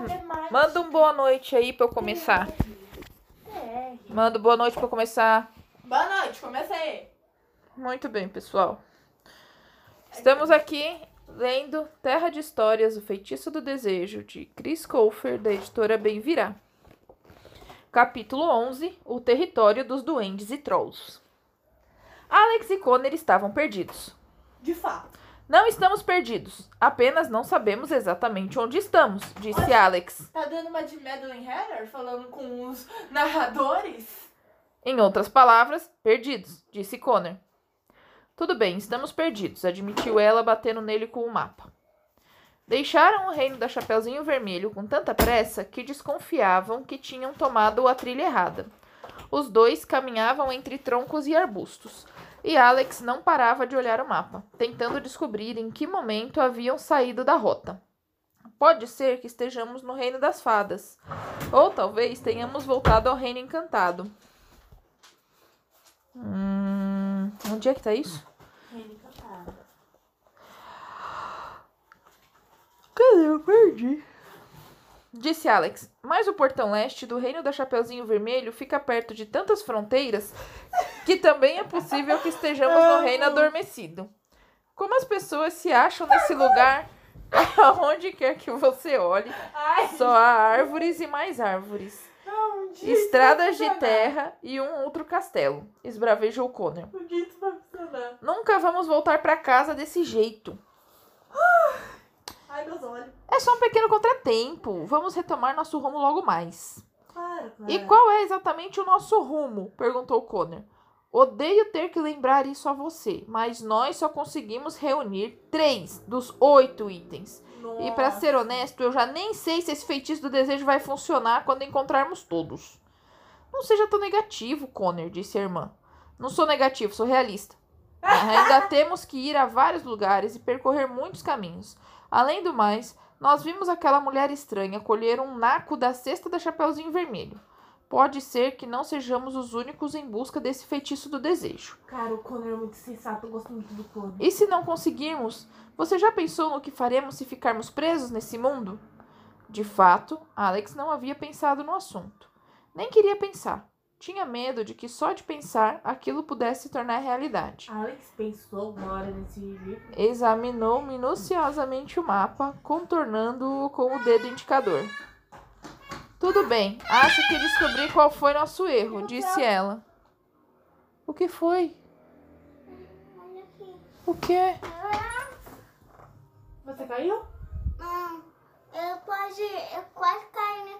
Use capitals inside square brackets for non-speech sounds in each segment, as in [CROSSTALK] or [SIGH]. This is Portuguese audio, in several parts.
matemática. Manda um boa noite aí pra eu começar. É. Manda um boa noite pra eu começar. Boa noite, começa aí. Muito bem, pessoal. Estamos aqui lendo Terra de Histórias, O Feitiço do Desejo, de Chris Colfer, da editora Bem Virá. Capítulo 11 O Território dos Duendes e Trolls. Alex e Connor estavam perdidos. De fato. Não estamos perdidos, apenas não sabemos exatamente onde estamos, disse Alex. Tá dando uma de Madeline Hatter falando com os narradores? Em outras palavras, perdidos, disse Connor. Tudo bem, estamos perdidos, admitiu ela, batendo nele com o mapa. Deixaram o reino da Chapeuzinho Vermelho com tanta pressa que desconfiavam que tinham tomado a trilha errada. Os dois caminhavam entre troncos e arbustos, e Alex não parava de olhar o mapa, tentando descobrir em que momento haviam saído da rota. Pode ser que estejamos no reino das fadas, ou talvez tenhamos voltado ao reino encantado. Hum, onde é que tá isso? Reino encantado. Cadê? Eu perdi. Disse Alex, mas o portão leste do reino da Chapeuzinho Vermelho fica perto de tantas fronteiras que também é possível que estejamos no reino adormecido. Como as pessoas se acham nesse lugar, [LAUGHS] aonde quer que você olhe, Ai, só há árvores e mais árvores. não, um Estradas de funcionar. terra e um outro castelo, esbravejou Connor. Um. Nunca vamos voltar para casa desse jeito. Ai, meus olhos. É só um pequeno contratempo. Vamos retomar nosso rumo logo mais. Claro, claro. E qual é exatamente o nosso rumo? perguntou Connor. Odeio ter que lembrar isso a você, mas nós só conseguimos reunir três dos oito itens. E pra Nossa. ser honesto, eu já nem sei se esse feitiço do desejo vai funcionar quando encontrarmos todos. Não seja tão negativo, Connor, disse a irmã. Não sou negativo, sou realista. [LAUGHS] Ainda temos que ir a vários lugares e percorrer muitos caminhos. Além do mais, nós vimos aquela mulher estranha colher um naco da cesta da Chapeuzinho Vermelho. Pode ser que não sejamos os únicos em busca desse feitiço do desejo. Cara, o Connor é muito sensato, eu gosto muito do Connor. E se não conseguirmos, você já pensou no que faremos se ficarmos presos nesse mundo? De fato, Alex não havia pensado no assunto. Nem queria pensar. Tinha medo de que só de pensar aquilo pudesse se tornar realidade. Alex pensou uma hora nesse livro. Examinou minuciosamente o mapa, contornando-o com o dedo indicador. Tudo bem, acho que descobri qual foi nosso erro, disse ela. O que foi? O quê? Você caiu? Não, eu quase, eu quase caí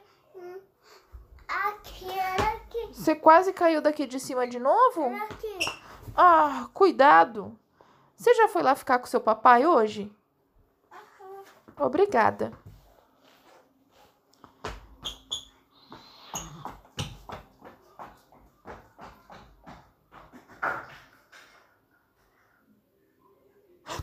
Você quase caiu daqui de cima de novo? Ah, cuidado. Você já foi lá ficar com seu papai hoje? Obrigada.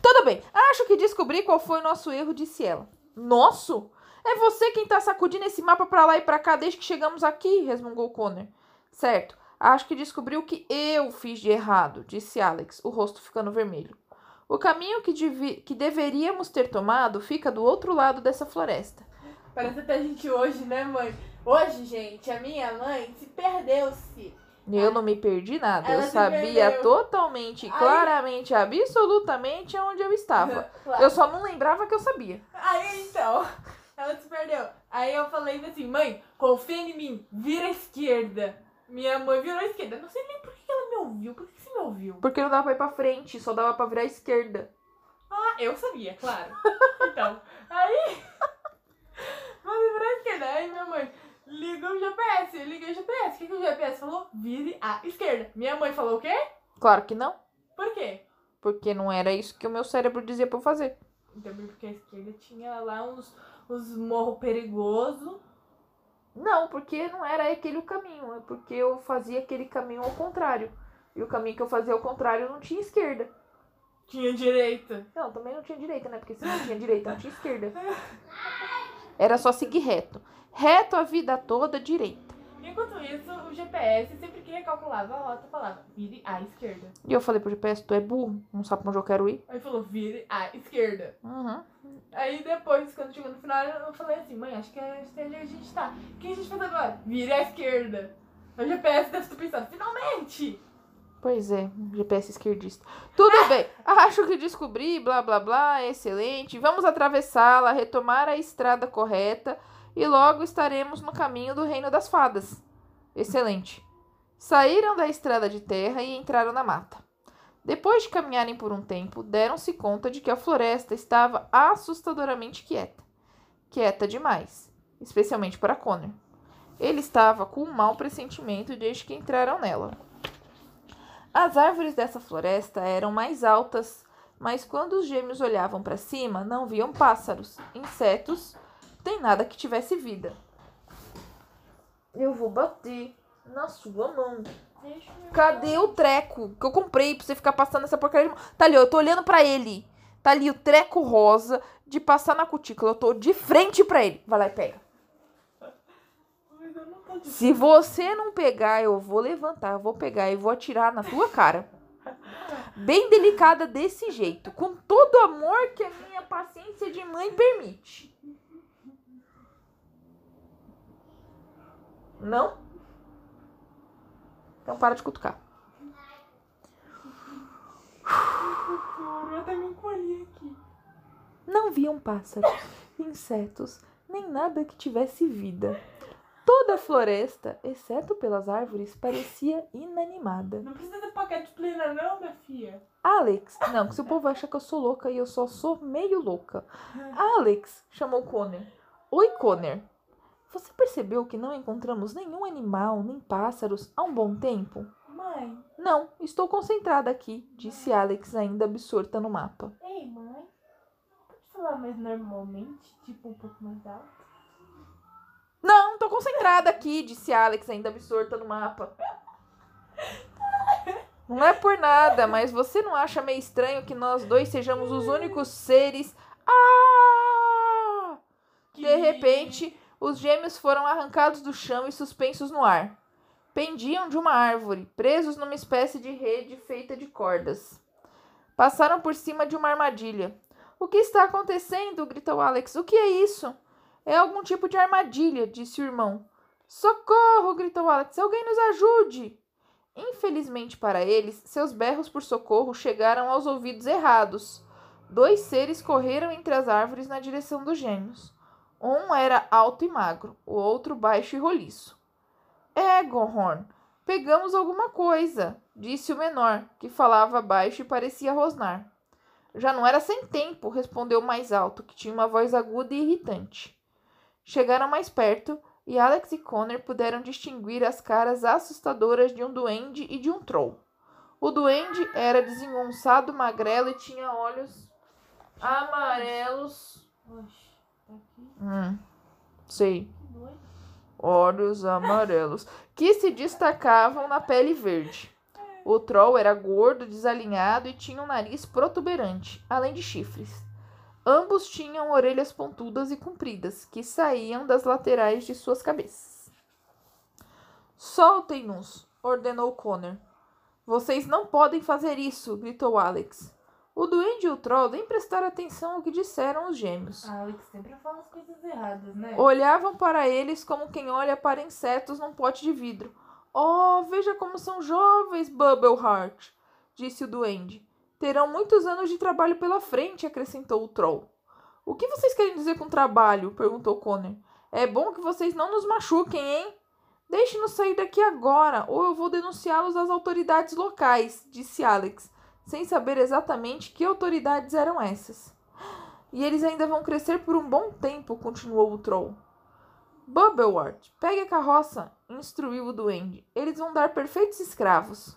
Tudo bem. Acho que descobri qual foi o nosso erro, disse ela. Nosso? É você quem tá sacudindo esse mapa pra lá e pra cá desde que chegamos aqui, resmungou Connor. Certo. Acho que descobri o que eu fiz de errado, disse Alex, o rosto ficando vermelho. O caminho que, que deveríamos ter tomado fica do outro lado dessa floresta. Parece até a gente hoje, né, mãe? Hoje, gente, a minha mãe se perdeu-se. Eu não me perdi nada. Ela eu sabia totalmente, Aí- claramente, absolutamente onde eu estava. [LAUGHS] Claro. Eu só não lembrava que eu sabia. Aí então, ela se perdeu. Aí eu falei assim, mãe, confia em mim, vira à esquerda. Minha mãe virou à esquerda. Não sei nem por que ela me ouviu. Por que você me ouviu? Porque não dava pra ir pra frente, só dava pra virar à esquerda. Ah, eu sabia, claro. Então, aí. [LAUGHS] Vamos virar à esquerda. Aí minha mãe liga o GPS. Liguei o GPS. O que, que o GPS falou? Vire à esquerda. Minha mãe falou o quê? Claro que não. Por quê? Porque não era isso que o meu cérebro dizia pra eu fazer. Também porque a esquerda tinha lá uns, uns morros perigosos. Não, porque não era aquele o caminho. É porque eu fazia aquele caminho ao contrário. E o caminho que eu fazia ao contrário não tinha esquerda. Tinha direita. Não, também não tinha direita, né? Porque se não tinha direita, não tinha esquerda. Era só seguir reto. Reto a vida toda, direita. Enquanto isso, o GPS, sempre que recalculava a rota, falava vire à esquerda. E eu falei pro GPS, tu é burro, não sabe pra onde eu quero ir. Aí falou vire à esquerda. Uhum. Aí depois, quando chegou no final, eu falei assim, mãe, acho que é onde a gente tá. O que a gente faz agora? Vira à esquerda. O GPS deve estar pensando, finalmente! Pois é, GPS esquerdista. Tudo [LAUGHS] bem, acho que descobri, blá blá blá, excelente. Vamos atravessá-la, retomar a estrada correta e logo estaremos no caminho do reino das fadas. Excelente. Saíram da estrada de terra e entraram na mata. Depois de caminharem por um tempo, deram-se conta de que a floresta estava assustadoramente quieta. Quieta demais, especialmente para Connor. Ele estava com um mau pressentimento desde que entraram nela. As árvores dessa floresta eram mais altas, mas quando os gêmeos olhavam para cima, não viam pássaros, insetos, nem nada que tivesse vida. Eu vou bater na sua mão. Cadê o treco que eu comprei pra você ficar passando essa porcaria de mão? Tá ali, eu tô olhando pra ele. Tá ali o treco rosa de passar na cutícula. Eu tô de frente pra ele. Vai lá e pega. Se você não pegar, eu vou levantar, eu vou pegar e vou atirar na tua cara. Bem delicada desse jeito, com todo o amor que a minha paciência de mãe permite. Não? Então para de cutucar. Eu até me encolhi aqui. Não viam pássaros, insetos, nem nada que tivesse vida. Toda a floresta, exceto pelas árvores, parecia inanimada. Não precisa de paquete plena não, minha filha. Alex, não, que se o povo acha que eu sou louca e eu só sou meio louca. [LAUGHS] Alex, chamou Connor. Oi, Connor. Você percebeu que não encontramos nenhum animal, nem pássaros há um bom tempo? Mãe, Não, estou concentrada aqui, disse Alex, ainda absorta no mapa. ei, mãe. Pode falar mais normalmente, tipo um pouco mais alto? Não, tô concentrada aqui, disse Alex, ainda absorta no mapa. Não é por nada, mas você não acha meio estranho que nós dois sejamos os únicos seres. Ah! De repente, os gêmeos foram arrancados do chão e suspensos no ar. Pendiam de uma árvore, presos numa espécie de rede feita de cordas. Passaram por cima de uma armadilha. O que está acontecendo? gritou Alex. O que é isso? É algum tipo de armadilha, disse o irmão. Socorro! gritou Alex. Alguém nos ajude! Infelizmente para eles, seus berros por socorro chegaram aos ouvidos errados. Dois seres correram entre as árvores na direção dos gêmeos. Um era alto e magro, o outro baixo e roliço. Egonhorn, pegamos alguma coisa, disse o menor, que falava baixo e parecia rosnar. Já não era sem tempo, respondeu o mais alto, que tinha uma voz aguda e irritante. Chegaram mais perto e Alex e Connor puderam distinguir as caras assustadoras de um duende e de um troll. O duende era desengonçado, magrelo e tinha olhos amarelos. Tá Hum, sei. Olhos amarelos, que se destacavam na pele verde. O troll era gordo, desalinhado e tinha um nariz protuberante, além de chifres. Ambos tinham orelhas pontudas e compridas, que saíam das laterais de suas cabeças. Soltem-nos, ordenou Connor. Vocês não podem fazer isso, gritou Alex. O duende e o troll nem prestaram atenção ao que disseram os gêmeos. A Alex sempre fala as coisas erradas, né? Olhavam para eles como quem olha para insetos num pote de vidro. Oh, veja como são jovens, Bubbleheart, disse o duende. Terão muitos anos de trabalho pela frente, acrescentou o troll. O que vocês querem dizer com trabalho? perguntou Connor. É bom que vocês não nos machuquem, hein? Deixe-nos sair daqui agora, ou eu vou denunciá-los às autoridades locais, disse Alex, sem saber exatamente que autoridades eram essas. E eles ainda vão crescer por um bom tempo, continuou o troll. Bubblewort, pegue a carroça, instruiu o duende. Eles vão dar perfeitos escravos.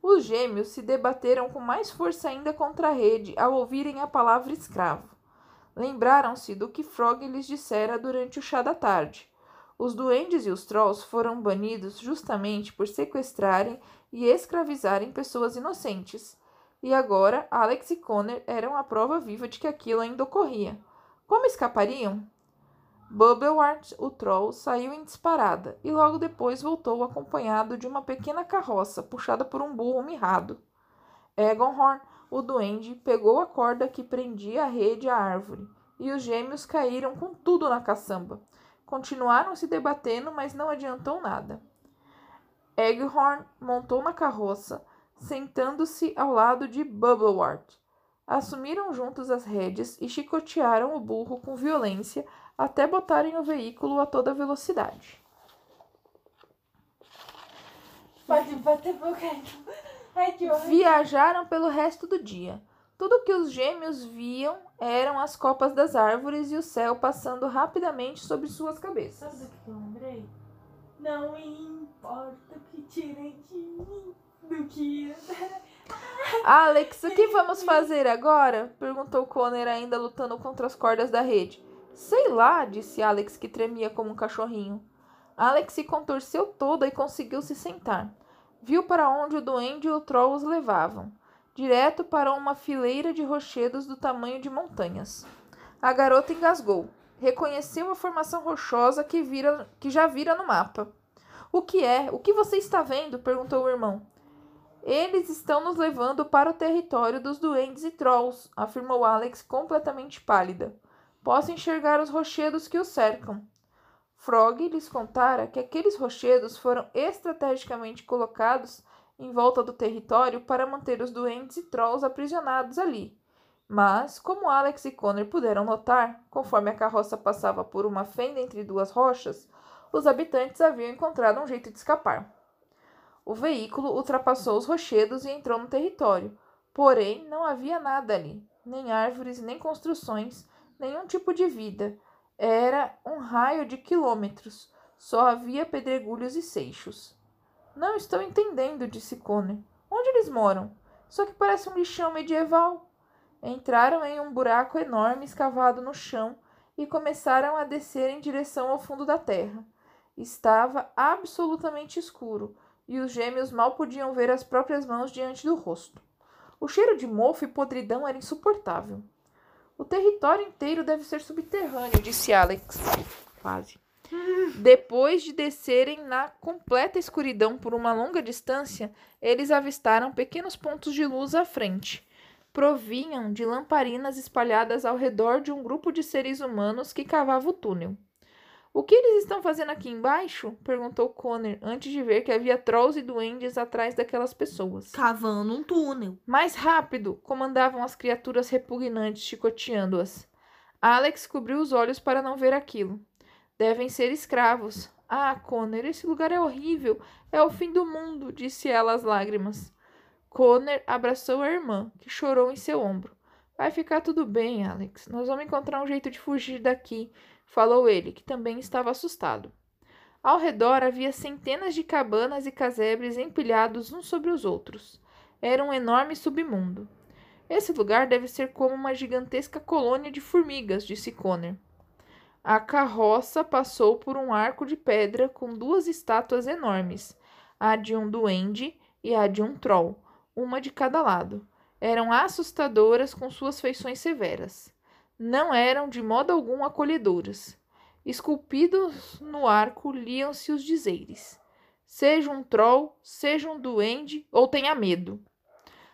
Os gêmeos se debateram com mais força ainda contra a rede ao ouvirem a palavra escravo. Lembraram-se do que Frog lhes dissera durante o chá da tarde. Os duendes e os trolls foram banidos justamente por sequestrarem e escravizarem pessoas inocentes. E agora Alex e Connor eram a prova viva de que aquilo ainda ocorria. Como escapariam? Bubblewart, o troll, saiu em disparada e logo depois voltou acompanhado de uma pequena carroça puxada por um burro mirrado. Egonhorn, o duende, pegou a corda que prendia a rede à árvore e os gêmeos caíram com tudo na caçamba. Continuaram se debatendo, mas não adiantou nada. Eghorn montou na carroça, sentando-se ao lado de Bubblewort. Assumiram juntos as rédeas e chicotearam o burro com violência até botarem o veículo a toda velocidade. Pode bater boca. Ai, que horror. Viajaram pelo resto do dia. Tudo que os gêmeos viam eram as copas das árvores e o céu passando rapidamente sobre suas cabeças. Sabe do que eu lembrei? Não importa o que tirem de mim, do [LAUGHS] que... Alex, o que vamos fazer agora? perguntou Connor, ainda lutando contra as cordas da rede. Sei lá, disse Alex, que tremia como um cachorrinho. Alex se contorceu toda e conseguiu se sentar. Viu para onde o duende e o troll os levavam direto para uma fileira de rochedos do tamanho de montanhas. A garota engasgou. Reconheceu a formação rochosa que, vira, que já vira no mapa. O que é? O que você está vendo? perguntou o irmão. Eles estão nos levando para o território dos duendes e trolls, afirmou Alex completamente pálida. Posso enxergar os rochedos que os cercam. Frog lhes contara que aqueles rochedos foram estrategicamente colocados em volta do território para manter os doentes e trolls aprisionados ali. Mas, como Alex e Connor puderam notar, conforme a carroça passava por uma fenda entre duas rochas, os habitantes haviam encontrado um jeito de escapar. O veículo ultrapassou os rochedos e entrou no território, porém não havia nada ali, nem árvores, nem construções, nenhum tipo de vida. Era um raio de quilômetros, só havia pedregulhos e seixos. Não estou entendendo, disse Connor. Onde eles moram? Só que parece um lixão medieval. Entraram em um buraco enorme escavado no chão e começaram a descer em direção ao fundo da terra. Estava absolutamente escuro e os gêmeos mal podiam ver as próprias mãos diante do rosto. O cheiro de mofo e podridão era insuportável. O território inteiro deve ser subterrâneo, disse Alex. Quase. Depois de descerem na completa escuridão por uma longa distância, eles avistaram pequenos pontos de luz à frente. Provinham de lamparinas espalhadas ao redor de um grupo de seres humanos que cavava o túnel. O que eles estão fazendo aqui embaixo? perguntou Connor, antes de ver que havia trolls e duendes atrás daquelas pessoas. Cavando um túnel. Mais rápido! comandavam as criaturas repugnantes, chicoteando-as. Alex cobriu os olhos para não ver aquilo. Devem ser escravos. Ah, Connor, esse lugar é horrível. É o fim do mundo, disse ela às lágrimas. Connor abraçou a irmã, que chorou em seu ombro. Vai ficar tudo bem, Alex. Nós vamos encontrar um jeito de fugir daqui, falou ele, que também estava assustado. Ao redor havia centenas de cabanas e casebres empilhados uns sobre os outros. Era um enorme submundo. Esse lugar deve ser como uma gigantesca colônia de formigas, disse Connor. A carroça passou por um arco de pedra com duas estátuas enormes, a de um duende e a de um troll, uma de cada lado. Eram assustadoras com suas feições severas. Não eram de modo algum acolhedoras. Esculpidos no arco liam-se os dizeres: Seja um troll, seja um duende ou tenha medo.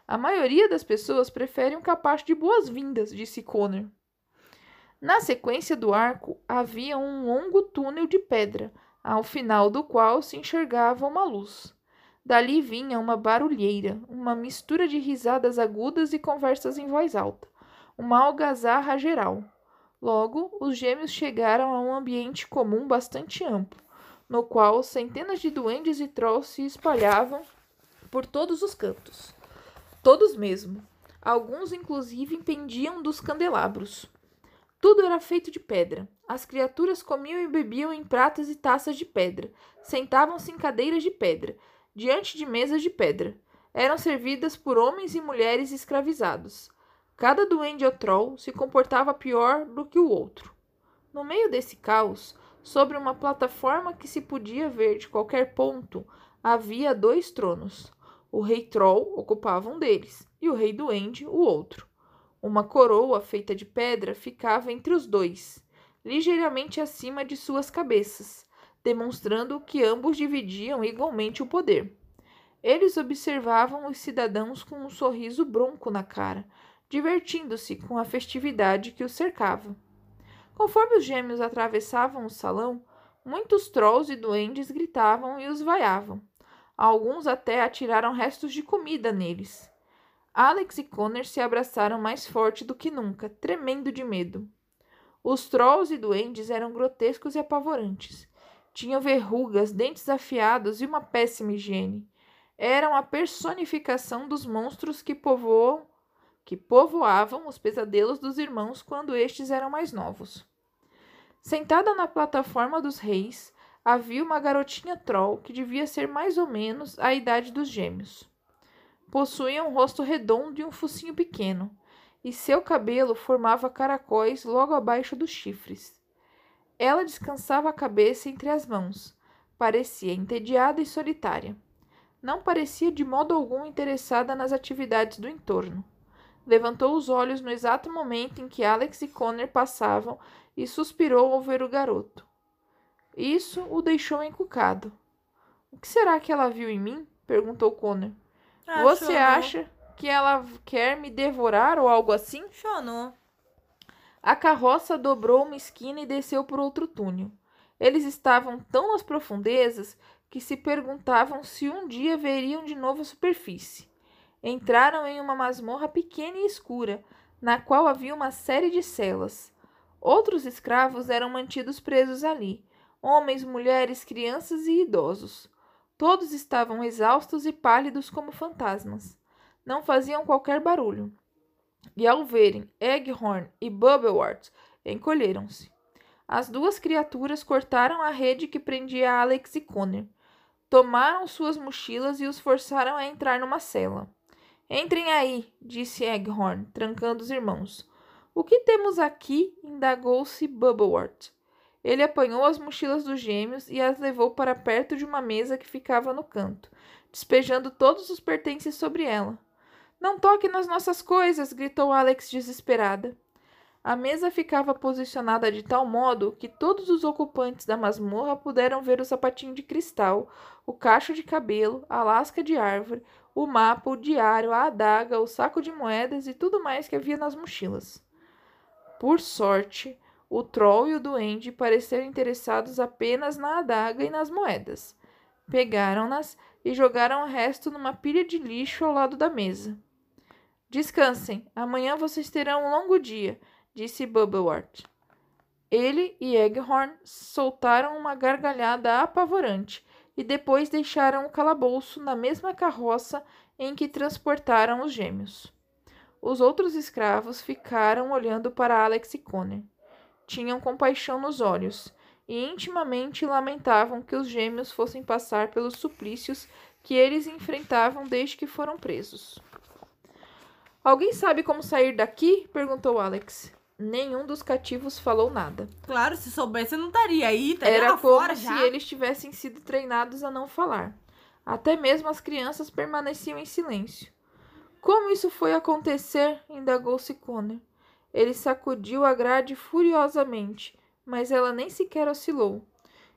A maioria das pessoas prefere um capacho de boas-vindas, disse Connor. Na sequência do arco havia um longo túnel de pedra, ao final do qual se enxergava uma luz. Dali vinha uma barulheira, uma mistura de risadas agudas e conversas em voz alta, uma algazarra geral. Logo, os gêmeos chegaram a um ambiente comum bastante amplo, no qual centenas de duendes e trolls se espalhavam por todos os cantos. Todos mesmo. Alguns, inclusive, pendiam dos candelabros. Tudo era feito de pedra. As criaturas comiam e bebiam em pratas e taças de pedra. Sentavam-se em cadeiras de pedra, diante de mesas de pedra. Eram servidas por homens e mulheres escravizados. Cada duende troll se comportava pior do que o outro. No meio desse caos, sobre uma plataforma que se podia ver de qualquer ponto, havia dois tronos. O rei troll ocupava um deles e o rei duende o outro. Uma coroa feita de pedra ficava entre os dois, ligeiramente acima de suas cabeças, demonstrando que ambos dividiam igualmente o poder. Eles observavam os cidadãos com um sorriso bronco na cara, divertindo-se com a festividade que os cercava. Conforme os gêmeos atravessavam o salão, muitos trolls e duendes gritavam e os vaiavam. Alguns até atiraram restos de comida neles. Alex e Connor se abraçaram mais forte do que nunca, tremendo de medo. Os trolls e duendes eram grotescos e apavorantes. Tinham verrugas, dentes afiados e uma péssima higiene. Eram a personificação dos monstros que povoam que povoavam os pesadelos dos irmãos quando estes eram mais novos. Sentada na plataforma dos reis, havia uma garotinha troll que devia ser mais ou menos a idade dos gêmeos. Possuía um rosto redondo e um focinho pequeno, e seu cabelo formava caracóis logo abaixo dos chifres. Ela descansava a cabeça entre as mãos. Parecia entediada e solitária. Não parecia de modo algum interessada nas atividades do entorno. Levantou os olhos no exato momento em que Alex e Connor passavam e suspirou ao ver o garoto. Isso o deixou encucado. O que será que ela viu em mim? perguntou Connor. Ah, Você chonou. acha que ela quer me devorar ou algo assim? Chonou. A carroça dobrou uma esquina e desceu por outro túnel. Eles estavam tão nas profundezas que se perguntavam se um dia veriam de novo a superfície. Entraram em uma masmorra pequena e escura, na qual havia uma série de celas. Outros escravos eram mantidos presos ali: homens, mulheres, crianças e idosos. Todos estavam exaustos e pálidos como fantasmas. Não faziam qualquer barulho. E ao verem Egghorn e Bubblewort, encolheram-se. As duas criaturas cortaram a rede que prendia Alex e Connor. Tomaram suas mochilas e os forçaram a entrar numa cela. Entrem aí, disse Egghorn, trancando os irmãos. O que temos aqui? indagou-se Bubblewort. Ele apanhou as mochilas dos gêmeos e as levou para perto de uma mesa que ficava no canto, despejando todos os pertences sobre ela. Não toque nas nossas coisas! gritou Alex desesperada. A mesa ficava posicionada de tal modo que todos os ocupantes da masmorra puderam ver o sapatinho de cristal, o cacho de cabelo, a lasca de árvore, o mapa, o diário, a adaga, o saco de moedas e tudo mais que havia nas mochilas. Por sorte, o troll e o duende pareceram interessados apenas na adaga e nas moedas. Pegaram-nas e jogaram o resto numa pilha de lixo ao lado da mesa. Descansem, amanhã vocês terão um longo dia, disse Bubblewort. Ele e Egghorn soltaram uma gargalhada apavorante e depois deixaram o calabouço na mesma carroça em que transportaram os gêmeos. Os outros escravos ficaram olhando para Alex e Connor. Tinham compaixão nos olhos e intimamente lamentavam que os gêmeos fossem passar pelos suplícios que eles enfrentavam desde que foram presos. Alguém sabe como sair daqui? perguntou Alex. Nenhum dos cativos falou nada. Claro, se soubesse, eu não estaria aí, estaria Era lá como se já. eles tivessem sido treinados a não falar. Até mesmo as crianças permaneciam em silêncio. Como isso foi acontecer? indagou-se Connor. Ele sacudiu a grade furiosamente, mas ela nem sequer oscilou.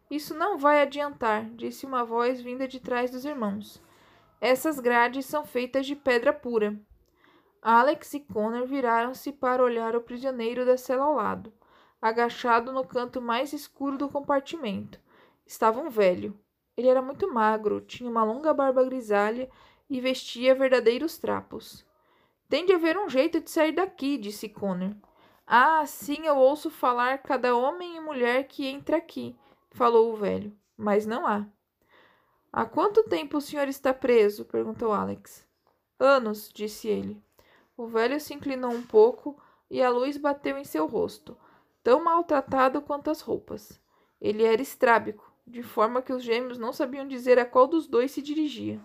Isso não vai adiantar, disse uma voz vinda de trás dos irmãos. Essas grades são feitas de pedra pura. Alex e Connor viraram-se para olhar o prisioneiro da cela ao lado, agachado no canto mais escuro do compartimento. Estava um velho. Ele era muito magro, tinha uma longa barba grisalha e vestia verdadeiros trapos. Tem de haver um jeito de sair daqui, disse Connor. Ah, sim, eu ouço falar cada homem e mulher que entra aqui, falou o velho, mas não há. Há quanto tempo o senhor está preso? perguntou Alex. Anos, disse ele. O velho se inclinou um pouco e a luz bateu em seu rosto, tão maltratado quanto as roupas. Ele era estrábico, de forma que os gêmeos não sabiam dizer a qual dos dois se dirigia.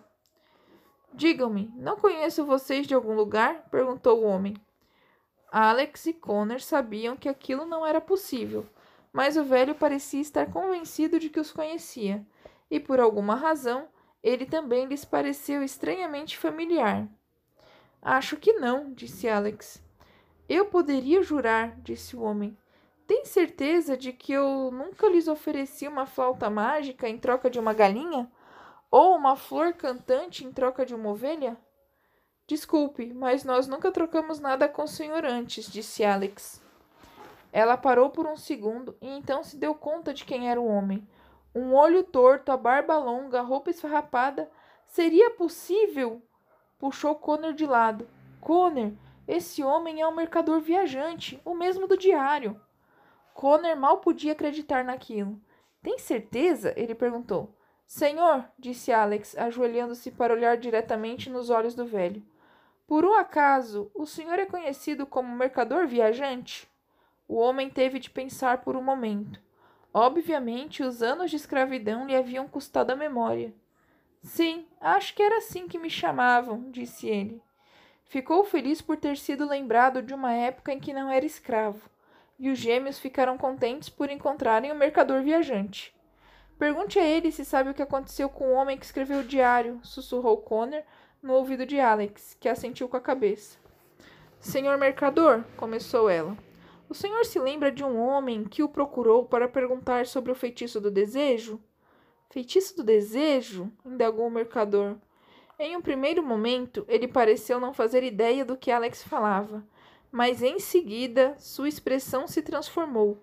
Digam-me, não conheço vocês de algum lugar? perguntou o homem. Alex e Connor sabiam que aquilo não era possível, mas o velho parecia estar convencido de que os conhecia, e por alguma razão ele também lhes pareceu estranhamente familiar. Acho que não, disse Alex. Eu poderia jurar, disse o homem. Tem certeza de que eu nunca lhes ofereci uma flauta mágica em troca de uma galinha? Ou uma flor cantante em troca de uma ovelha? Desculpe, mas nós nunca trocamos nada com o senhor antes, disse Alex. Ela parou por um segundo e então se deu conta de quem era o homem. Um olho torto, a barba longa, a roupa esfarrapada. Seria possível? Puxou Connor de lado. Connor, esse homem é um mercador viajante, o mesmo do diário. Connor mal podia acreditar naquilo. Tem certeza? ele perguntou. Senhor, disse Alex, ajoelhando-se para olhar diretamente nos olhos do velho. Por um acaso, o senhor é conhecido como mercador viajante? O homem teve de pensar por um momento. Obviamente, os anos de escravidão lhe haviam custado a memória. Sim, acho que era assim que me chamavam, disse ele. Ficou feliz por ter sido lembrado de uma época em que não era escravo, e os gêmeos ficaram contentes por encontrarem o mercador viajante. Pergunte a ele se sabe o que aconteceu com o homem que escreveu o diário, sussurrou Connor no ouvido de Alex, que assentiu com a cabeça. Senhor mercador, começou ela. O senhor se lembra de um homem que o procurou para perguntar sobre o feitiço do desejo? Feitiço do desejo? indagou o mercador. Em um primeiro momento, ele pareceu não fazer ideia do que Alex falava, mas em seguida sua expressão se transformou.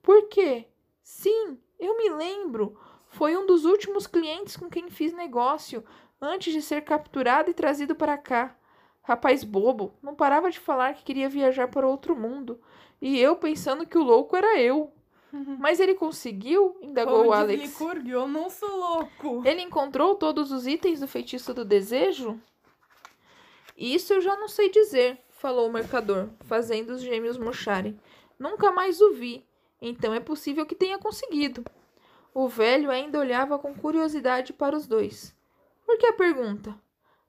Por quê? Sim, eu me lembro. Foi um dos últimos clientes com quem fiz negócio antes de ser capturado e trazido para cá. Rapaz bobo, não parava de falar que queria viajar para outro mundo. E eu pensando que o louco era eu. [LAUGHS] Mas ele conseguiu? indagou Como Alex. diz Licurgo, eu não sou louco. Ele encontrou todos os itens do feitiço do desejo? Isso eu já não sei dizer, falou o mercador, fazendo os gêmeos murcharem. Nunca mais o vi, então é possível que tenha conseguido. O velho ainda olhava com curiosidade para os dois. Por que a pergunta?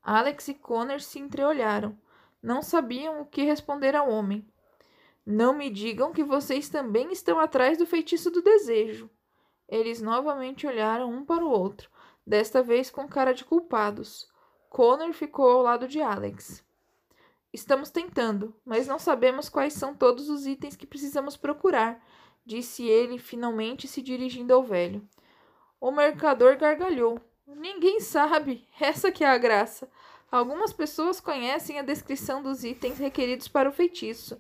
Alex e Connor se entreolharam. Não sabiam o que responder ao homem. Não me digam que vocês também estão atrás do feitiço do desejo. Eles novamente olharam um para o outro, desta vez com cara de culpados. Connor ficou ao lado de Alex. Estamos tentando, mas não sabemos quais são todos os itens que precisamos procurar, disse ele, finalmente se dirigindo ao velho. O mercador gargalhou. Ninguém sabe, [LAUGHS] essa que é a graça. Algumas pessoas conhecem a descrição dos itens requeridos para o feitiço,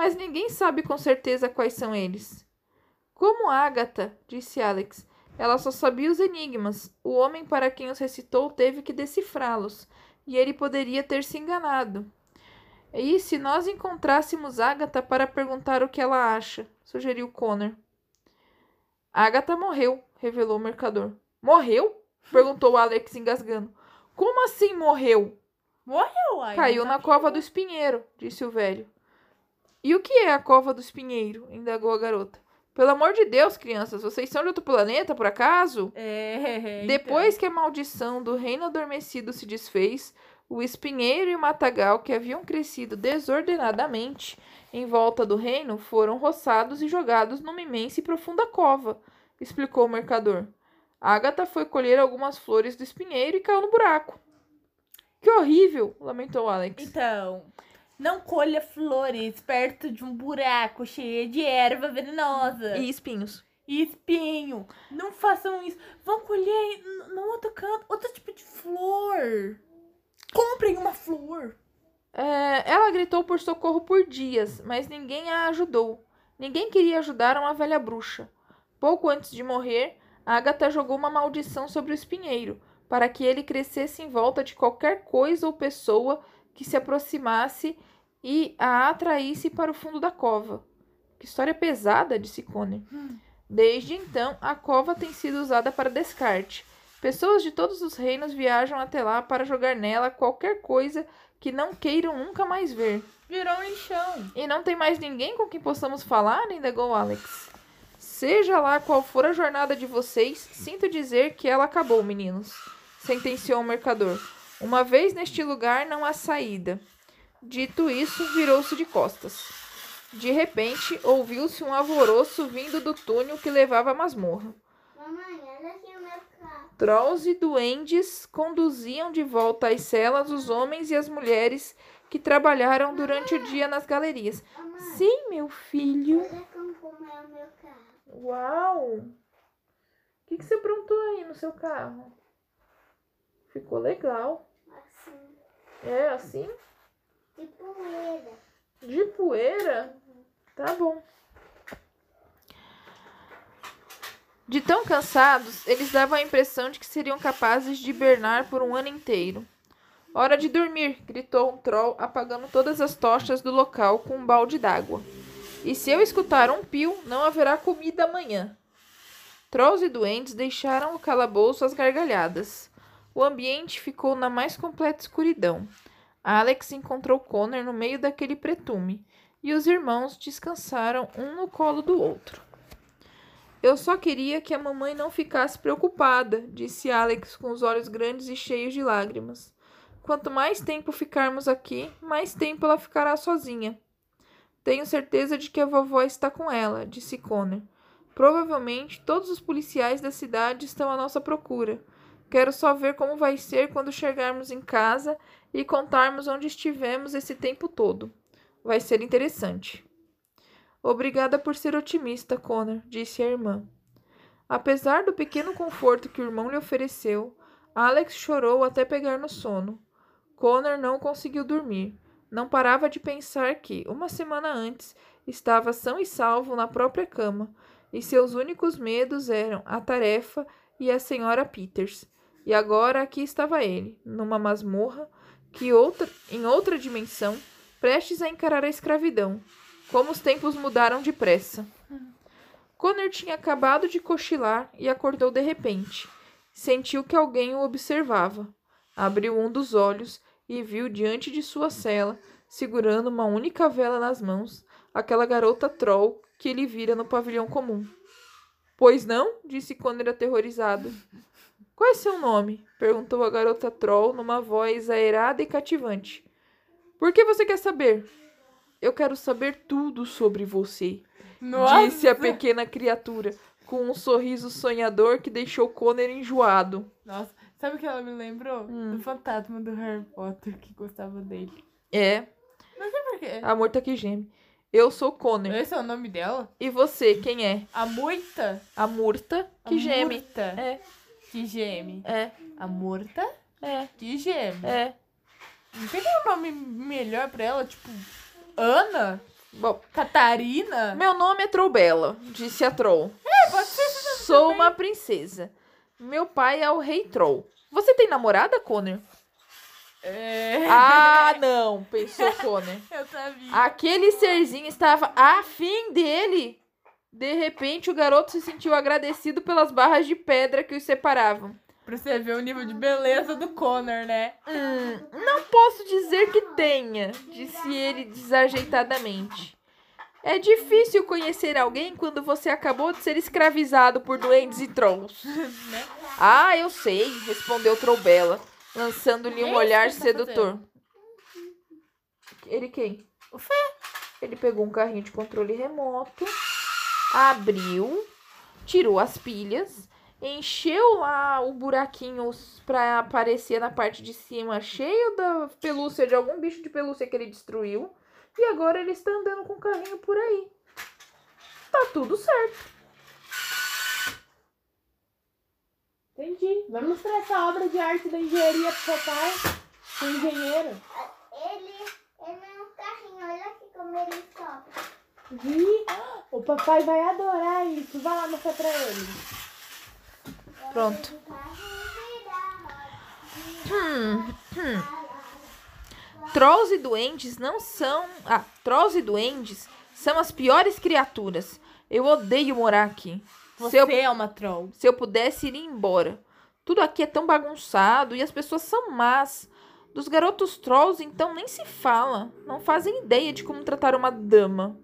mas ninguém sabe com certeza quais são eles. Como Agatha, disse Alex. Ela só sabia os enigmas. O homem para quem os recitou teve que decifrá-los, e ele poderia ter se enganado. E se nós encontrássemos Agatha para perguntar o que ela acha? sugeriu Connor. Agatha morreu, revelou o mercador. Morreu? perguntou Alex engasgando. Como assim morreu? Morreu, ai. Caiu na tá cova do espinheiro, disse o velho. E o que é a cova do espinheiro? indagou a garota. Pelo amor de Deus, crianças, vocês são de outro planeta, por acaso? É, então. Depois que a maldição do reino adormecido se desfez, o espinheiro e o matagal que haviam crescido desordenadamente em volta do reino foram roçados e jogados numa imensa e profunda cova, explicou o mercador. Agatha foi colher algumas flores do espinheiro e caiu no buraco. Que horrível! lamentou Alex. Então, não colha flores perto de um buraco cheio de erva venenosa. E espinhos. E espinho. Não façam isso. Vão colher no outro canto, outro tipo de flor. Comprem uma flor. É, ela gritou por socorro por dias, mas ninguém a ajudou. Ninguém queria ajudar uma velha bruxa. Pouco antes de morrer, Agatha jogou uma maldição sobre o espinheiro, para que ele crescesse em volta de qualquer coisa ou pessoa que se aproximasse e a atraísse para o fundo da cova. Que história pesada, disse Connor. Desde então, a cova tem sido usada para descarte. Pessoas de todos os reinos viajam até lá para jogar nela qualquer coisa que não queiram nunca mais ver. Virou um lixão. E não tem mais ninguém com quem possamos falar? indagou Alex. Seja lá qual for a jornada de vocês, sinto dizer que ela acabou, meninos, sentenciou o mercador. Uma vez neste lugar não há saída. Dito isso, virou-se de costas. De repente, ouviu-se um alvoroço vindo do túnel que levava à masmorra. Mamãe, olha aqui o meu carro. Trolls e duendes conduziam de volta às celas os homens e as mulheres que trabalharam durante o dia nas galerias. Mamãe, Sim, meu filho. olha como, como é o meu carro. Uau! O que, que você aprontou aí no seu carro? Ficou legal. Assim, É assim? De poeira. De poeira? Tá bom. De tão cansados, eles davam a impressão de que seriam capazes de hibernar por um ano inteiro. Hora de dormir, gritou um troll, apagando todas as tochas do local com um balde d'água. E se eu escutar um pio, não haverá comida amanhã. Trolls e duendes deixaram o calabouço às gargalhadas. O ambiente ficou na mais completa escuridão. Alex encontrou Connor no meio daquele pretume, e os irmãos descansaram um no colo do outro. Eu só queria que a mamãe não ficasse preocupada, disse Alex com os olhos grandes e cheios de lágrimas. Quanto mais tempo ficarmos aqui, mais tempo ela ficará sozinha. Tenho certeza de que a vovó está com ela, disse Connor. Provavelmente todos os policiais da cidade estão à nossa procura. Quero só ver como vai ser quando chegarmos em casa e contarmos onde estivemos esse tempo todo. Vai ser interessante. Obrigada por ser otimista, Connor, disse a irmã. Apesar do pequeno conforto que o irmão lhe ofereceu, Alex chorou até pegar no sono. Connor não conseguiu dormir. Não parava de pensar que, uma semana antes, estava são e salvo na própria cama, e seus únicos medos eram a tarefa e a senhora Peters. E agora aqui estava ele, numa masmorra, que outra, em outra dimensão, prestes a encarar a escravidão. Como os tempos mudaram depressa. Connor tinha acabado de cochilar e acordou de repente. Sentiu que alguém o observava. Abriu um dos olhos e viu diante de sua cela, segurando uma única vela nas mãos, aquela garota troll que ele vira no pavilhão comum. Pois não? disse Connor aterrorizado. Qual é seu nome? perguntou a garota troll numa voz aerada e cativante. Por que você quer saber? Eu quero saber tudo sobre você, Nossa! disse a pequena criatura, com um sorriso sonhador que deixou Connor enjoado. Nossa, sabe o que ela me lembrou? Hum. Do fantasma do Harry Potter que gostava dele. É, Não sei por quê. amor tá que geme. Eu sou Connor. Esse é o nome dela? E você, quem é? A Murta? A Murta que a geme. Murta. É, Que geme. é, A Murta é, que geme. é. Não tem nenhum nome melhor pra ela? Tipo, Ana? Bom, Catarina? meu nome é Trollbella, disse a Troll. É, pode ser Sou também. uma princesa. Meu pai é o rei Troll. Você tem namorada, Connor? É... Ah, [LAUGHS] não, pensou Connor. Eu sabia. Aquele serzinho estava afim dele. De repente, o garoto se sentiu agradecido pelas barras de pedra que os separavam. Pra você ver o nível de beleza do Connor, né? Hum, não posso dizer que tenha, disse ele desajeitadamente. É difícil conhecer alguém quando você acabou de ser escravizado por duendes e trolls. [LAUGHS] Né? Ah, eu sei, respondeu Troubela, lançando-lhe um olhar tá sedutor. Ele quem? O Fé. Ele pegou um carrinho de controle remoto, abriu, tirou as pilhas, encheu lá o buraquinho pra aparecer na parte de cima, cheio da pelúcia de algum bicho de pelúcia que ele destruiu. E agora ele está andando com o carrinho por aí. Tá tudo certo. Entendi. Vamos mostrar essa obra de arte da engenharia pro seu pai. O engenheiro. Ele, ele é um carrinho, olha aqui como ele sopra. Vi. O papai vai adorar isso. Vai lá mostrar pra ele. Pronto. Hum, hum. Trolls e duendes não são. Ah, trolls e duendes são as piores criaturas. Eu odeio morar aqui. Você Se eu, é uma troll. se eu pudesse ir embora. Tudo aqui é tão bagunçado e as pessoas são más. Dos garotos trolls, então, nem se fala. Não fazem ideia de como tratar uma dama.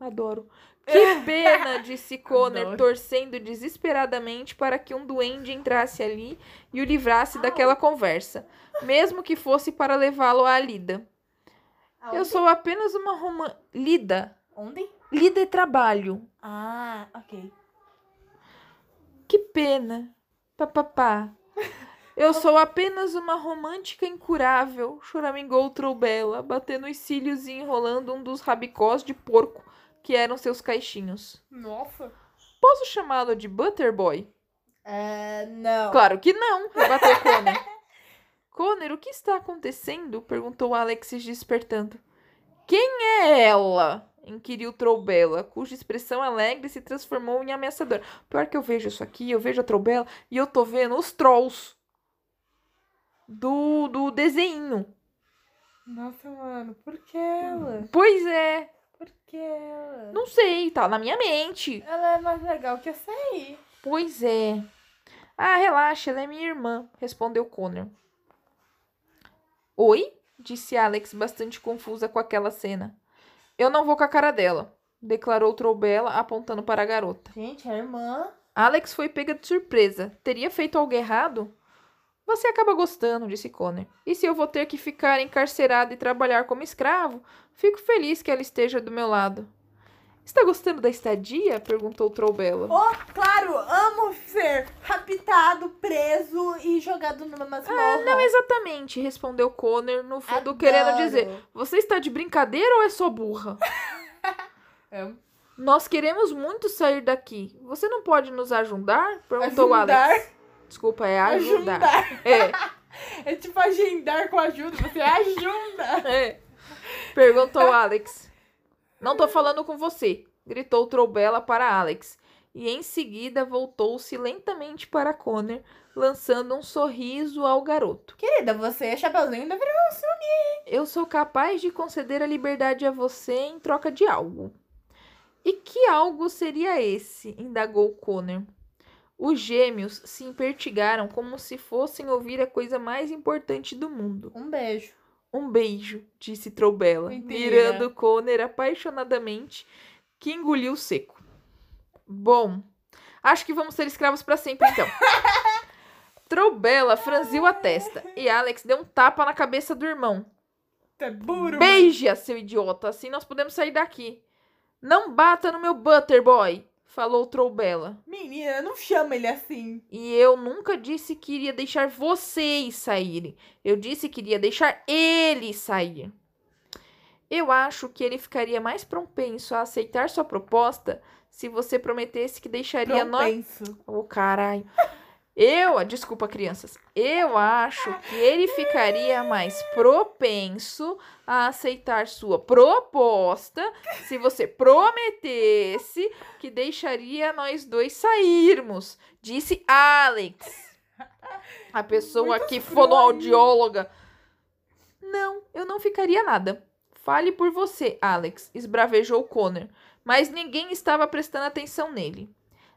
Adoro. [LAUGHS] Que pena, disse Connor, Adoro. torcendo desesperadamente para que um duende entrasse ali e o livrasse daquela conversa, mesmo que fosse para levá-lo à lida. Eu sou apenas uma romã... Lida. Onde? Lida é trabalho. Ah, ok. Que pena. Papapá. Eu sou apenas uma romântica incurável, choramingou Troubela, batendo os cílios e enrolando um dos rabicós de porco que eram seus caixinhos. Nossa. Posso chamá-lo de Butterboy? É, não. Claro que não, rebateu [LAUGHS] Connor. Connor, o que está acontecendo? perguntou Alex despertando. Quem é ela? inquiriu Troubela, cuja expressão alegre se transformou em ameaçadora. Pior que eu vejo isso aqui, eu vejo a Troubela e eu tô vendo os trolls do, do desenho. Nossa, mano, por que ela? Pois é, Por que ela? não sei, tá na minha mente. Ela é mais legal que essa aí. Pois é. Ah, relaxa, ela é minha irmã, respondeu Connor. Oi? disse Alex, bastante confusa com aquela cena. Eu não vou com a cara dela, declarou Troubela, apontando para a garota. Gente, a irmã. Alex foi pega de surpresa. Teria feito algo errado? Você acaba gostando, disse Connor. E se eu vou ter que ficar encarcerado e trabalhar como escravo, fico feliz que ela esteja do meu lado. Está gostando da estadia? perguntou Troubela. Oh, claro, amo ser raptado, preso e jogado numa masmorra. Ah, não exatamente, respondeu Connor, no fundo Adoro. querendo dizer: Você está de brincadeira ou é só burra? Amo. [LAUGHS] Nós queremos muito sair daqui. Você não pode nos ajudar? Perguntou Ajudar. Alex. Desculpa, é ajudar. Ajudar. É, [LAUGHS] É tipo agendar com ajuda, você ajuda. [LAUGHS] é. Perguntou Alex. Não tô falando com você, gritou Troubela para Alex. E em seguida voltou-se lentamente para Connor, lançando um sorriso ao garoto. Querida, você é chapeuzinho deveria se unir. Eu sou capaz de conceder a liberdade a você em troca de algo. E que algo seria esse? indagou Connor. Os gêmeos se impertigaram como se fossem ouvir a coisa mais importante do mundo. Um beijo. Um beijo, disse Troubela, Mentira. mirando Connor apaixonadamente, que engoliu seco. Bom, acho que vamos ser escravos para sempre então. [LAUGHS] Troubela franziu a testa e Alex deu um tapa na cabeça do irmão. Tá burro. Beija, seu idiota, assim nós podemos sair daqui. Não bata no meu Butterboy, falou Troubela. Menina, não chama ele assim. E eu nunca disse que iria deixar vocês saírem. Eu disse que iria deixar ele sair. Eu acho que ele ficaria mais propenso a aceitar sua proposta se você prometesse que deixaria nós. Propenso. Ô, caralho. Eu, desculpa, crianças. Eu acho que ele ficaria mais propenso a aceitar sua proposta se você prometesse que deixaria nós dois sairmos, disse Alex. A pessoa Muito que fonoaudióloga. Não, eu não ficaria nada. Fale por você, Alex, esbravejou Connor, mas ninguém estava prestando atenção nele.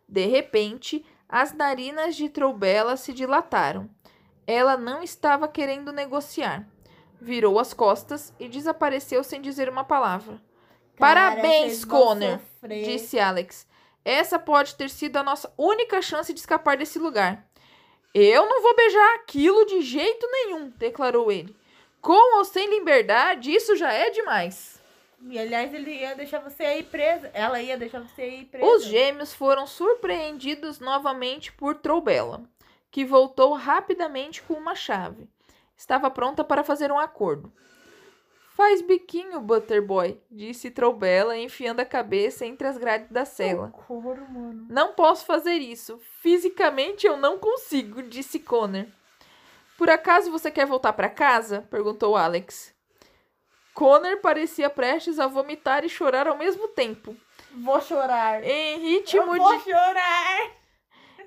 De repente, as narinas de Troubela se dilataram. Ela não estava querendo negociar. Virou as costas e desapareceu sem dizer uma palavra. Parabéns, vocês vão Connor, disse Alex. Essa pode ter sido a nossa única chance de escapar desse lugar. Eu não vou beijar aquilo de jeito nenhum, declarou ele. Com ou sem liberdade, isso já é demais. E aliás, ele ia deixar você aí presa. Ela ia deixar você aí presa. Os gêmeos foram surpreendidos novamente por Troubela, que voltou rapidamente com uma chave. Estava pronta para fazer um acordo. Faz biquinho, Butterboy, disse Troubela, enfiando a cabeça entre as grades da cela. Socorro, mano. Não posso fazer isso. Fisicamente eu não consigo, disse Connor. Por acaso você quer voltar para casa? perguntou Alex. Connor parecia prestes a vomitar e chorar ao mesmo tempo. Vou chorar. Em Eu ritmo vou de chorar.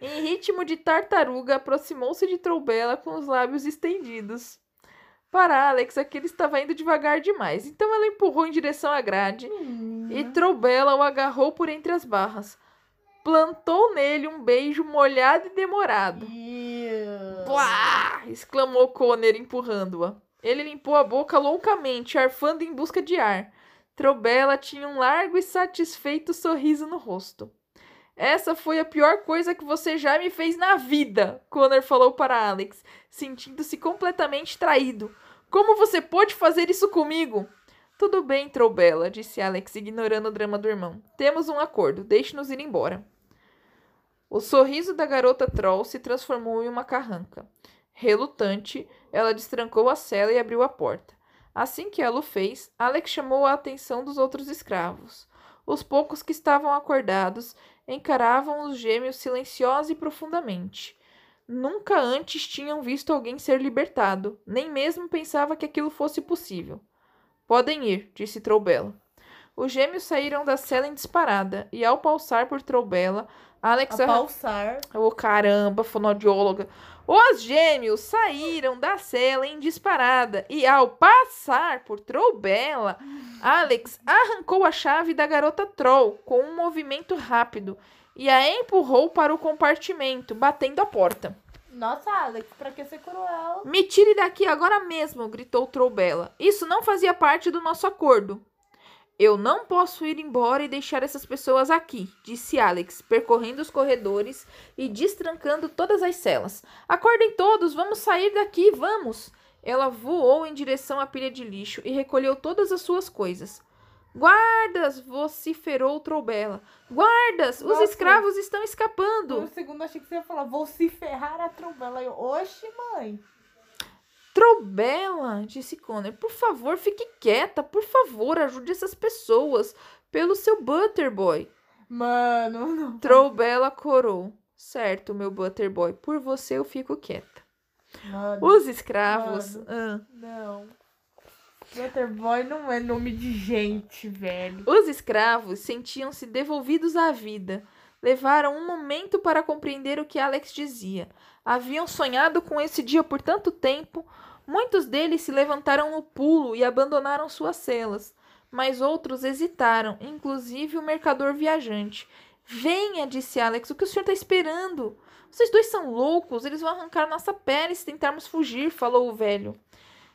Em ritmo de tartaruga, aproximou-se de Troubela com os lábios estendidos. Para Alex, aquele estava indo devagar demais, então ela empurrou em direção à grade e Troubela o agarrou por entre as barras. Plantou nele um beijo molhado e demorado. Plá! exclamou Connor, empurrando-a. Ele limpou a boca loucamente, arfando em busca de ar. Troubela tinha um largo e satisfeito sorriso no rosto. Essa foi a pior coisa que você já me fez na vida, Connor falou para Alex, sentindo-se completamente traído. Como você pôde fazer isso comigo? Tudo bem, Troubela, disse Alex, ignorando o drama do irmão. Temos um acordo, deixe-nos ir embora. O sorriso da garota troll se transformou em uma carranca. Relutante, ela destrancou a cela e abriu a porta. Assim que ela o fez, Alex chamou a atenção dos outros escravos. Os poucos que estavam acordados encaravam os gêmeos silenciosos e profundamente. Nunca antes tinham visto alguém ser libertado, nem mesmo pensava que aquilo fosse possível. Podem ir, disse Troubela. Os gêmeos saíram da cela em disparada, e ao pausar por Troubela, Alex A pausar. Ô caramba, fonoaudióloga. Os gêmeos saíram da cela em disparada e, ao passar por Troubela, Alex arrancou a chave da garota Troll com um movimento rápido e a empurrou para o compartimento, batendo a porta. Nossa, Alex, pra que ser cruel? Me tire daqui agora mesmo, gritou Troubela. Isso não fazia parte do nosso acordo. Eu não posso ir embora e deixar essas pessoas aqui, disse Alex, percorrendo os corredores e destrancando todas as celas. Acordem todos, vamos sair daqui, vamos! Ela voou em direção à pilha de lixo e recolheu todas as suas coisas. Guardas! vociferou Troubela. Guardas! Os Nossa. escravos estão Por escapando! um segundo achei que você ia falar, vou se ferrar a trombela. Eu, oxe, mãe. Troubela, disse Connor, por favor, fique quieta. Por favor, ajude essas pessoas. Pelo seu Butterboy. Mano, [LAUGHS] não. Troubela corou. Certo, meu Butterboy, por você eu fico quieta. Mano, Os escravos. ah, não. Butterboy não é nome de gente, velho. os escravos sentiam-se devolvidos à vida. Levaram um momento para compreender o que Alex dizia. Haviam sonhado com esse dia por tanto tempo. Muitos deles se levantaram no pulo e abandonaram suas celas. Mas outros hesitaram, inclusive o mercador viajante. Venha, disse Alex, o que o senhor está esperando? Vocês dois são loucos, eles vão arrancar nossa pele se tentarmos fugir, falou o velho.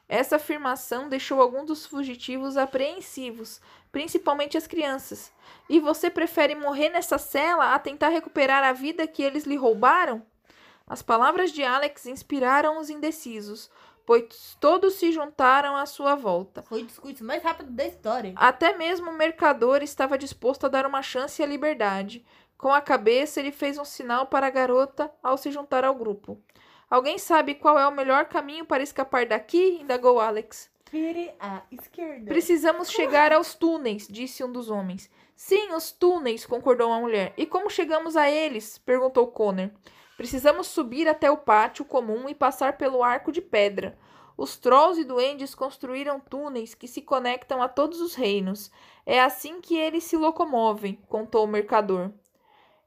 Essa afirmação deixou alguns dos fugitivos apreensivos, principalmente as crianças. E você prefere morrer nessa cela a tentar recuperar a vida que eles lhe roubaram? As palavras de Alex inspiraram os indecisos, pois todos se juntaram à sua volta. Foi o discurso mais rápido da história. Até mesmo o mercador estava disposto a dar uma chance à liberdade. Com a cabeça, ele fez um sinal para a garota ao se juntar ao grupo. Alguém sabe qual é o melhor caminho para escapar daqui? indagou Alex. Vire à esquerda. Precisamos chegar aos túneis, disse um dos homens. Sim, os túneis, concordou a mulher. E como chegamos a eles? perguntou Connor. Precisamos subir até o pátio comum e passar pelo arco de pedra. Os trolls e duendes construíram túneis que se conectam a todos os reinos. É assim que eles se locomovem, contou o mercador.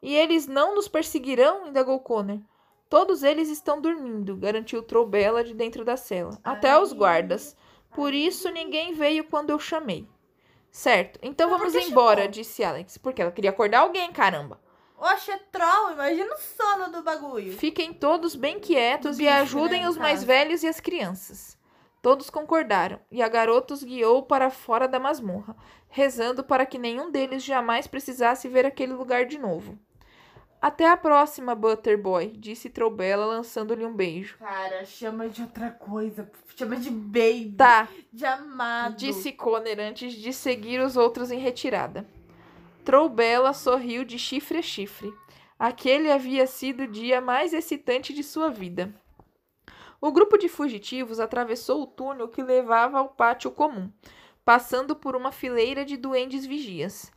E eles não nos perseguirão? indagou Connor. Todos eles estão dormindo, garantiu Troubela de dentro da cela. Até os guardas. Por isso ninguém veio quando eu chamei. Certo, então Mas vamos embora, chamou? disse Alex. Porque ela queria acordar alguém, caramba. Oxe, é troll. Imagina o sono do bagulho. Fiquem todos bem quietos e Bicho, ajudem né, os mais velhos e as crianças. Todos concordaram, e a garota os guiou para fora da masmorra, rezando para que nenhum deles jamais precisasse ver aquele lugar de novo. Até a próxima, Butterboy, disse Troubela, lançando-lhe um beijo. Cara, chama de outra coisa. Chama de baby. Tá, De amado. disse Conner antes de seguir os outros em retirada. Troubela sorriu de chifre a chifre. Aquele havia sido o dia mais excitante de sua vida. O grupo de fugitivos atravessou o túnel que levava ao pátio comum, passando por uma fileira de duendes vigias.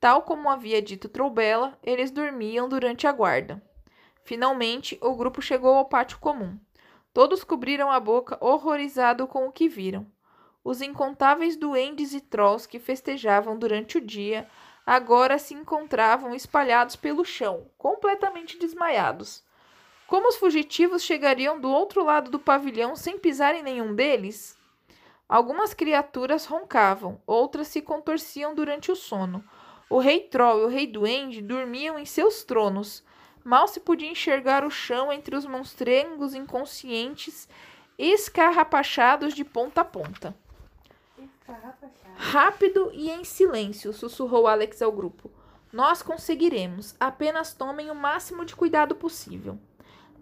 Tal como havia dito Troubela, eles dormiam durante a guarda. Finalmente, o grupo chegou ao pátio comum. Todos cobriram a boca, horrorizado com o que viram. Os incontáveis duendes e trolls que festejavam durante o dia agora se encontravam espalhados pelo chão, completamente desmaiados. Como os fugitivos chegariam do outro lado do pavilhão sem pisar em nenhum deles? Algumas criaturas roncavam, outras se contorciam durante o sono. O rei troll e o rei duende dormiam em seus tronos. Mal se podia enxergar o chão entre os monstrengos inconscientes escarrapachados de ponta a ponta. Rápido e em silêncio, sussurrou Alex ao grupo. Nós conseguiremos. Apenas tomem o máximo de cuidado possível.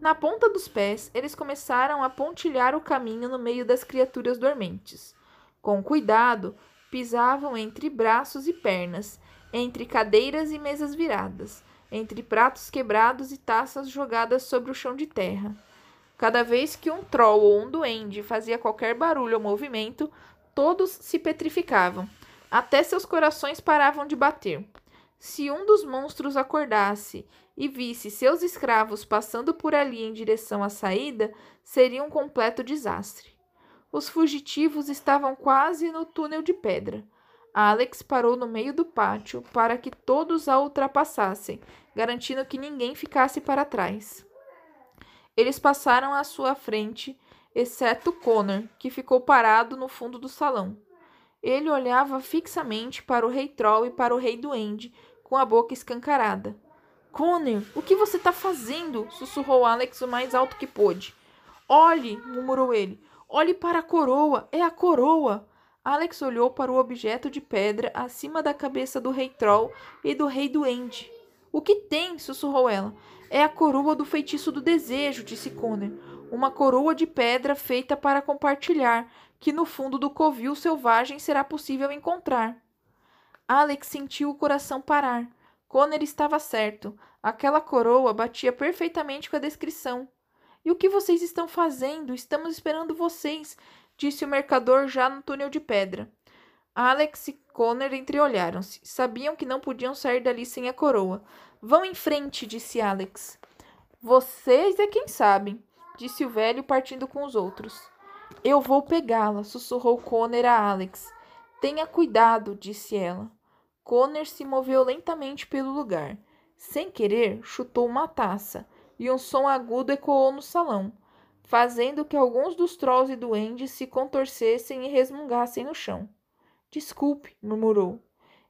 Na ponta dos pés, eles começaram a pontilhar o caminho no meio das criaturas dormentes. Com cuidado, pisavam entre braços e pernas, entre cadeiras e mesas viradas, entre pratos quebrados e taças jogadas sobre o chão de terra. Cada vez que um troll ou um duende fazia qualquer barulho ou movimento, todos se petrificavam, até seus corações paravam de bater. Se um dos monstros acordasse e visse seus escravos passando por ali em direção à saída, seria um completo desastre. Os fugitivos estavam quase no túnel de pedra. Alex parou no meio do pátio para que todos a ultrapassassem, garantindo que ninguém ficasse para trás. Eles passaram à sua frente, exceto Connor, que ficou parado no fundo do salão. Ele olhava fixamente para o rei Troll e para o rei Duende, com a boca escancarada. Connor, o que você está fazendo? sussurrou Alex o mais alto que pôde. Olhe, murmurou ele. Olhe para a coroa, é a coroa. Alex olhou para o objeto de pedra acima da cabeça do rei Troll e do rei Duende. O que tem? sussurrou ela. É a coroa do feitiço do desejo, disse Connor. Uma coroa de pedra feita para compartilhar, que no fundo do covil selvagem será possível encontrar. Alex sentiu o coração parar. Connor estava certo. Aquela coroa batia perfeitamente com a descrição. E o que vocês estão fazendo? Estamos esperando vocês, disse o mercador já no túnel de pedra. Alex e Connor entreolharam-se. Sabiam que não podiam sair dali sem a coroa. Vão em frente, disse Alex. Vocês é quem sabem, disse o velho partindo com os outros. Eu vou pegá-la, sussurrou Connor a Alex. Tenha cuidado, disse ela. Connor se moveu lentamente pelo lugar. Sem querer, chutou uma taça, e um som agudo ecoou no salão, fazendo que alguns dos trolls e duendes se contorcessem e resmungassem no chão. Desculpe, murmurou.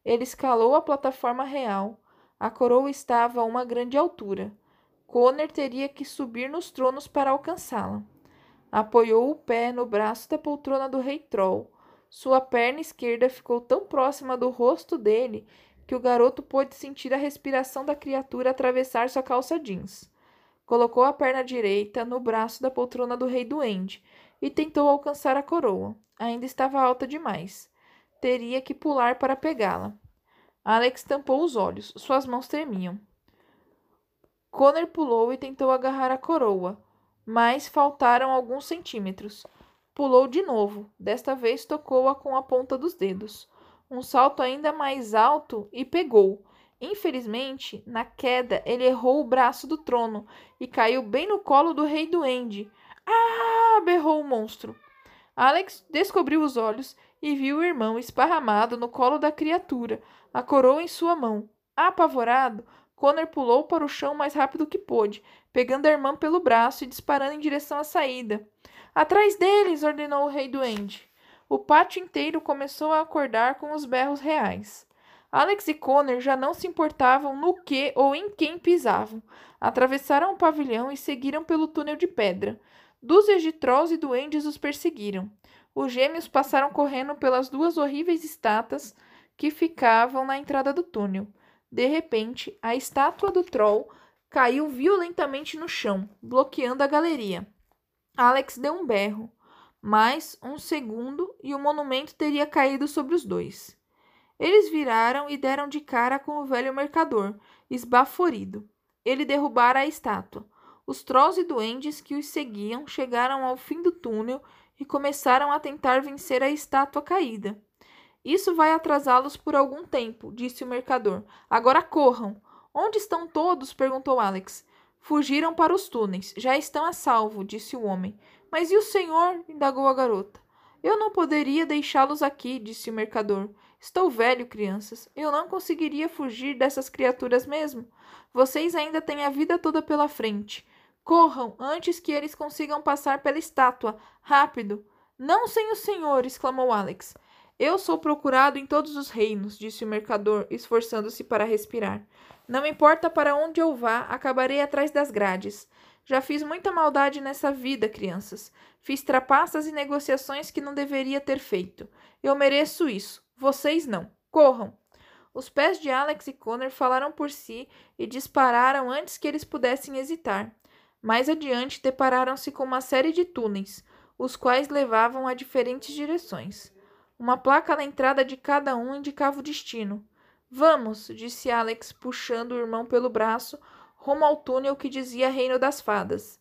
Ele escalou a plataforma real. A coroa estava a uma grande altura. Connor teria que subir nos tronos para alcançá-la. Apoiou o pé no braço da poltrona do rei Troll. Sua perna esquerda ficou tão próxima do rosto dele que o garoto pôde sentir a respiração da criatura atravessar sua calça jeans. Colocou a perna direita no braço da poltrona do rei duende e tentou alcançar a coroa. Ainda estava alta demais. Teria que pular para pegá-la. Alex tampou os olhos. Suas mãos tremiam. Connor pulou e tentou agarrar a coroa, mas faltaram alguns centímetros. Pulou de novo, desta vez tocou-a com a ponta dos dedos. Um salto ainda mais alto e pegou. Infelizmente, na queda, ele errou o braço do trono e caiu bem no colo do rei duende. Ah! berrou o monstro. Alex descobriu os olhos e viu o irmão esparramado no colo da criatura, a coroa em sua mão. Apavorado, Connor pulou para o chão o mais rápido que pôde, pegando a irmã pelo braço e disparando em direção à saída. Atrás deles! ordenou o rei duende. O pátio inteiro começou a acordar com os berros reais. Alex e Connor já não se importavam no que ou em quem pisavam. Atravessaram o pavilhão e seguiram pelo túnel de pedra. Dúzias de trolls e duendes os perseguiram. Os gêmeos passaram correndo pelas duas horríveis estátuas que ficavam na entrada do túnel. De repente, a estátua do troll caiu violentamente no chão, bloqueando a galeria. Alex deu um berro. Mais um segundo e o monumento teria caído sobre os dois. Eles viraram e deram de cara com o velho mercador, esbaforido. Ele derrubara a estátua. Os trolls e duendes que os seguiam chegaram ao fim do túnel e começaram a tentar vencer a estátua caída. Isso vai atrasá-los por algum tempo, disse o mercador. Agora corram. Onde estão todos? perguntou Alex. Fugiram para os túneis. Já estão a salvo, disse o homem. Mas e o senhor? indagou a garota. Eu não poderia deixá-los aqui, disse o mercador. Estou velho, crianças. Eu não conseguiria fugir dessas criaturas mesmo. Vocês ainda têm a vida toda pela frente. Corram antes que eles consigam passar pela estátua. Rápido! Não sem o senhor! exclamou Alex. Eu sou procurado em todos os reinos, disse o mercador, esforçando-se para respirar. Não importa para onde eu vá, acabarei atrás das grades. Já fiz muita maldade nessa vida, crianças. Fiz trapaças e negociações que não deveria ter feito. Eu mereço isso. Vocês não. Corram! Os pés de Alex e Connor falaram por si e dispararam antes que eles pudessem hesitar. Mais adiante, depararam-se com uma série de túneis, os quais levavam a diferentes direções. Uma placa na entrada de cada um indicava o destino. Vamos, disse Alex, puxando o irmão pelo braço, rumo ao túnel que dizia Reino das Fadas.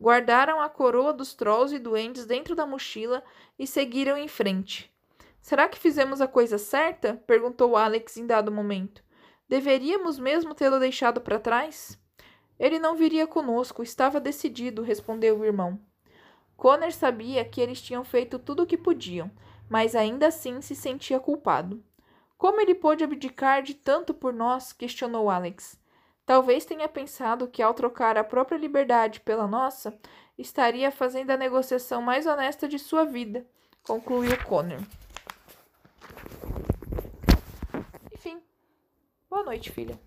Guardaram a coroa dos trolls e duendes dentro da mochila e seguiram em frente. Será que fizemos a coisa certa? perguntou Alex em dado momento. Deveríamos mesmo tê-lo deixado para trás? Ele não viria conosco, estava decidido, respondeu o irmão. Connor sabia que eles tinham feito tudo o que podiam mas ainda assim se sentia culpado. Como ele pôde abdicar de tanto por nós? questionou Alex. Talvez tenha pensado que, ao trocar a própria liberdade pela nossa, estaria fazendo a negociação mais honesta de sua vida, concluiu Connor. Enfim, boa noite, filha.